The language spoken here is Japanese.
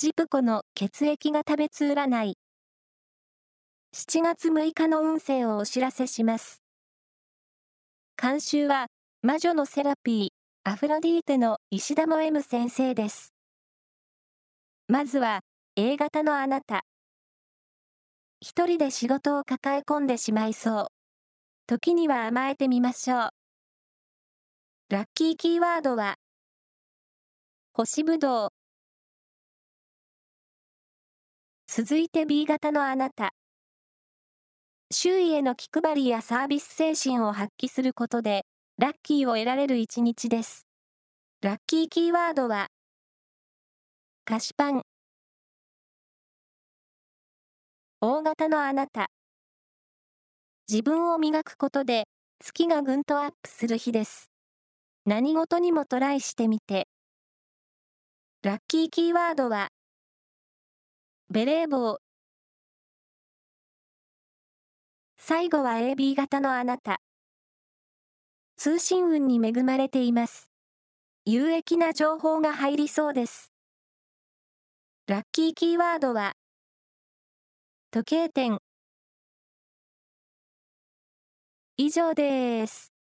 ジプコの血液が食べつ占い。7月6日の運勢をお知らせします。監修は、魔女のセラピー、アフロディーテの石田も M 先生です。まずは、A 型のあなた。一人で仕事を抱え込んでしまいそう。時には甘えてみましょう。ラッキーキーワードは、星ぶどう。続いて B 型のあなた。周囲への気配りやサービス精神を発揮することで、ラッキーを得られる一日です。ラッキーキーワードは、菓子パン。大型のあなた。自分を磨くことで、月がぐんとアップする日です。何事にもトライしてみて。ラッキーキーワードは、ベレー帽。最後は AB 型のあなた。通信運に恵まれています。有益な情報が入りそうです。ラッキーキーワードは、時計店。以上です。